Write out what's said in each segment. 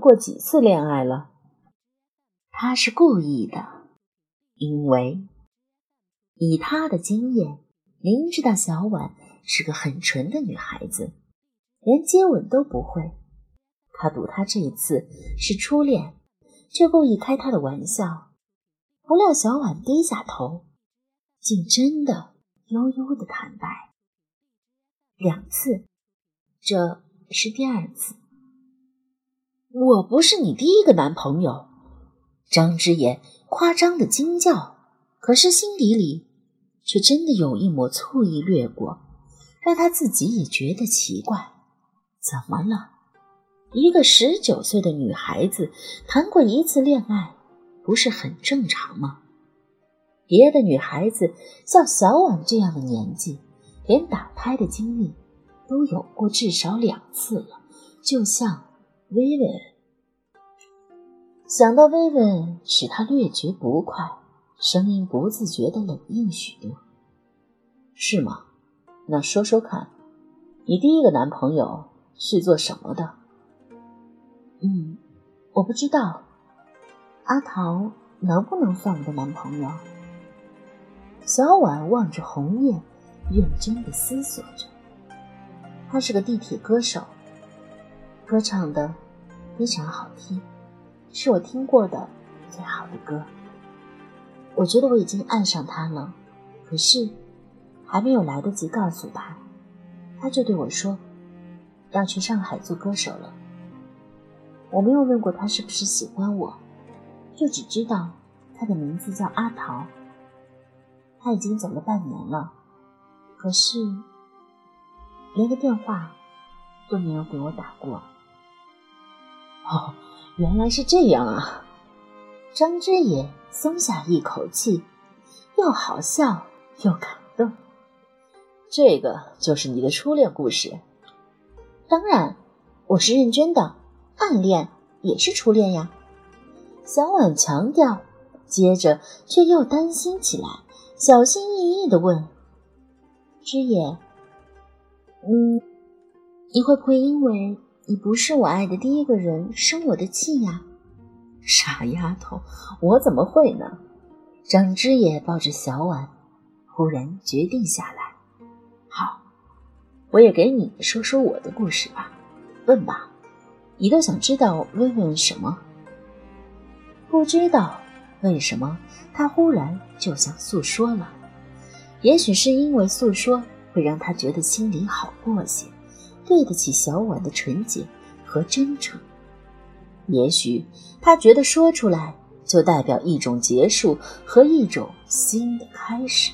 谈过几次恋爱了。他是故意的，因为以他的经验，明知道小婉是个很纯的女孩子，连接吻都不会。他赌他这一次是初恋，却故意开他的玩笑。不料小婉低下头，竟真的悠悠的坦白。两次，这是第二次。我不是你第一个男朋友。张之言夸张的惊叫，可是心底里却真的有一抹醋意掠过，让他自己也觉得奇怪。怎么了？一个十九岁的女孩子谈过一次恋爱，不是很正常吗？别的女孩子像小婉这样的年纪，连打胎的经历都有过至少两次了。就像薇薇，想到薇薇，使他略觉不快，声音不自觉的冷硬许多。是吗？那说说看，你第一个男朋友是做什么的？嗯，我不知道，阿桃能不能算我的男朋友？小婉望着红叶，认真的思索着。他是个地铁歌手，歌唱的非常好听，是我听过的最好的歌。我觉得我已经爱上他了，可是还没有来得及告诉他，他就对我说要去上海做歌手了。我没有问过他是不是喜欢我，就只知道他的名字叫阿桃。他已经走了半年了，可是连个电话都没有给我打过。哦，原来是这样啊！张之野松下一口气，又好笑又感动。这个就是你的初恋故事？当然，我是认真的。暗恋也是初恋呀，小婉强调，接着却又担心起来，小心翼翼的问：“之野，嗯，你会不会因为你不是我爱的第一个人生我的气呀？”傻丫头，我怎么会呢？张之野抱着小婉，忽然决定下来：“好，我也给你说说我的故事吧，问吧。”你都想知道问问什么？不知道为什么他忽然就想诉说了。也许是因为诉说会让他觉得心里好过些，对得起小婉的纯洁和真诚。也许他觉得说出来就代表一种结束和一种新的开始。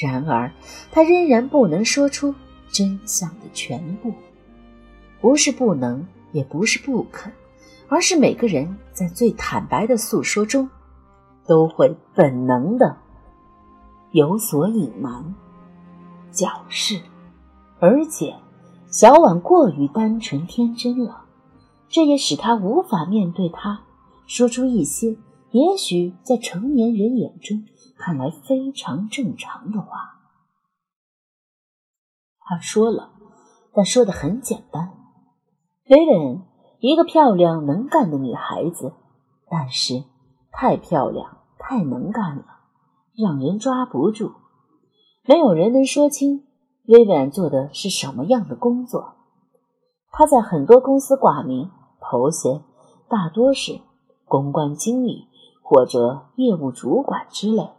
然而他仍然不能说出真相的全部，不是不能。也不是不肯，而是每个人在最坦白的诉说中，都会本能的有所隐瞒、矫饰，而且小婉过于单纯天真了，这也使他无法面对他，说出一些也许在成年人眼中看来非常正常的话。他说了，但说的很简单。薇薇，一个漂亮能干的女孩子，但是太漂亮、太能干了，让人抓不住。没有人能说清薇薇做的是什么样的工作。她在很多公司挂名，头衔大多是公关经理或者业务主管之类，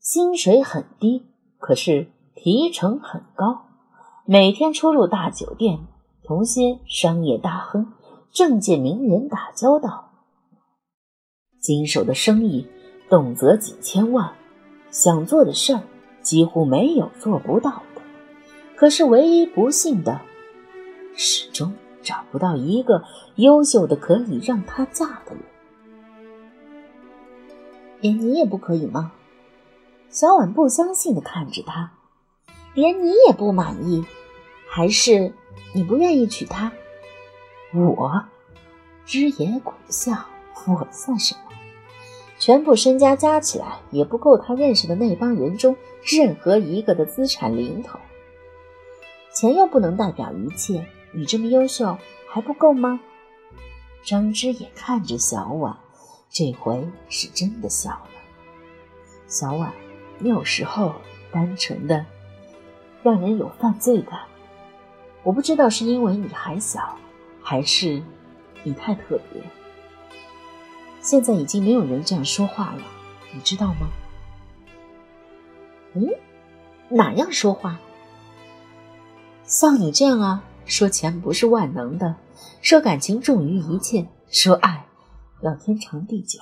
薪水很低，可是提成很高，每天出入大酒店。同些商业大亨、政界名人打交道，经手的生意动辄几千万，想做的事儿几乎没有做不到。可是唯一不幸的，始终找不到一个优秀的可以让她嫁的人。连你也不可以吗？小婉不相信的看着他，连你也不满意，还是？你不愿意娶她，我，知野苦笑，我算什么？全部身家加起来也不够他认识的那帮人中任何一个的资产零头。钱又不能代表一切，你这么优秀还不够吗？张之也看着小婉，这回是真的笑了。小婉，你有时候单纯的让人有犯罪感。我不知道是因为你还小，还是你太特别。现在已经没有人这样说话了，你知道吗？嗯，哪样说话？像你这样啊，说钱不是万能的，说感情重于一切，说爱要天长地久。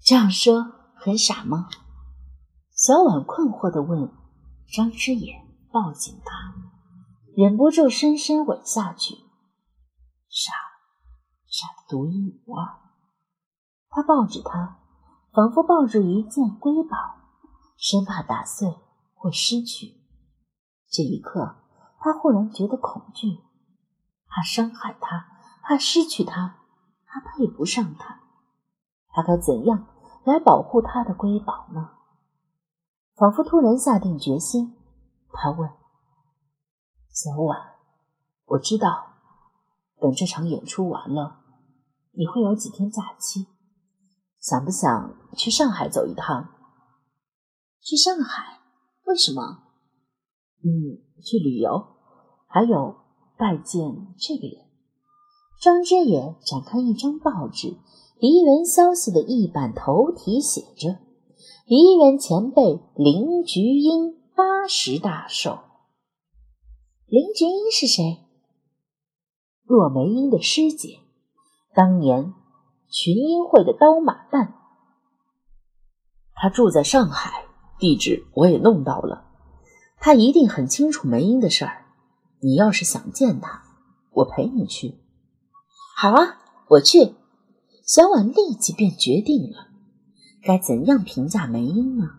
这样说很傻吗？小婉困惑的问。张之野抱紧她，忍不住深深吻下去。傻，傻的独一无二。他抱着她，仿佛抱住一件瑰宝，生怕打碎或失去。这一刻，他忽然觉得恐惧，怕伤害她，怕失去她，怕配不上她。他该怎样来保护他的瑰宝呢？仿佛突然下定决心，他问：“小婉，我知道，等这场演出完了，你会有几天假期，想不想去上海走一趟？去上海？为什么？嗯，去旅游，还有拜见这个人。”张之野展开一张报纸，梨园消息的一版头题写着。梨园前辈林菊英八十大寿。林菊英是谁？若梅英的师姐，当年群英会的刀马旦。他住在上海，地址我也弄到了。他一定很清楚梅英的事儿。你要是想见他，我陪你去。好啊，我去。小婉立即便决定了。该怎样评价梅英呢？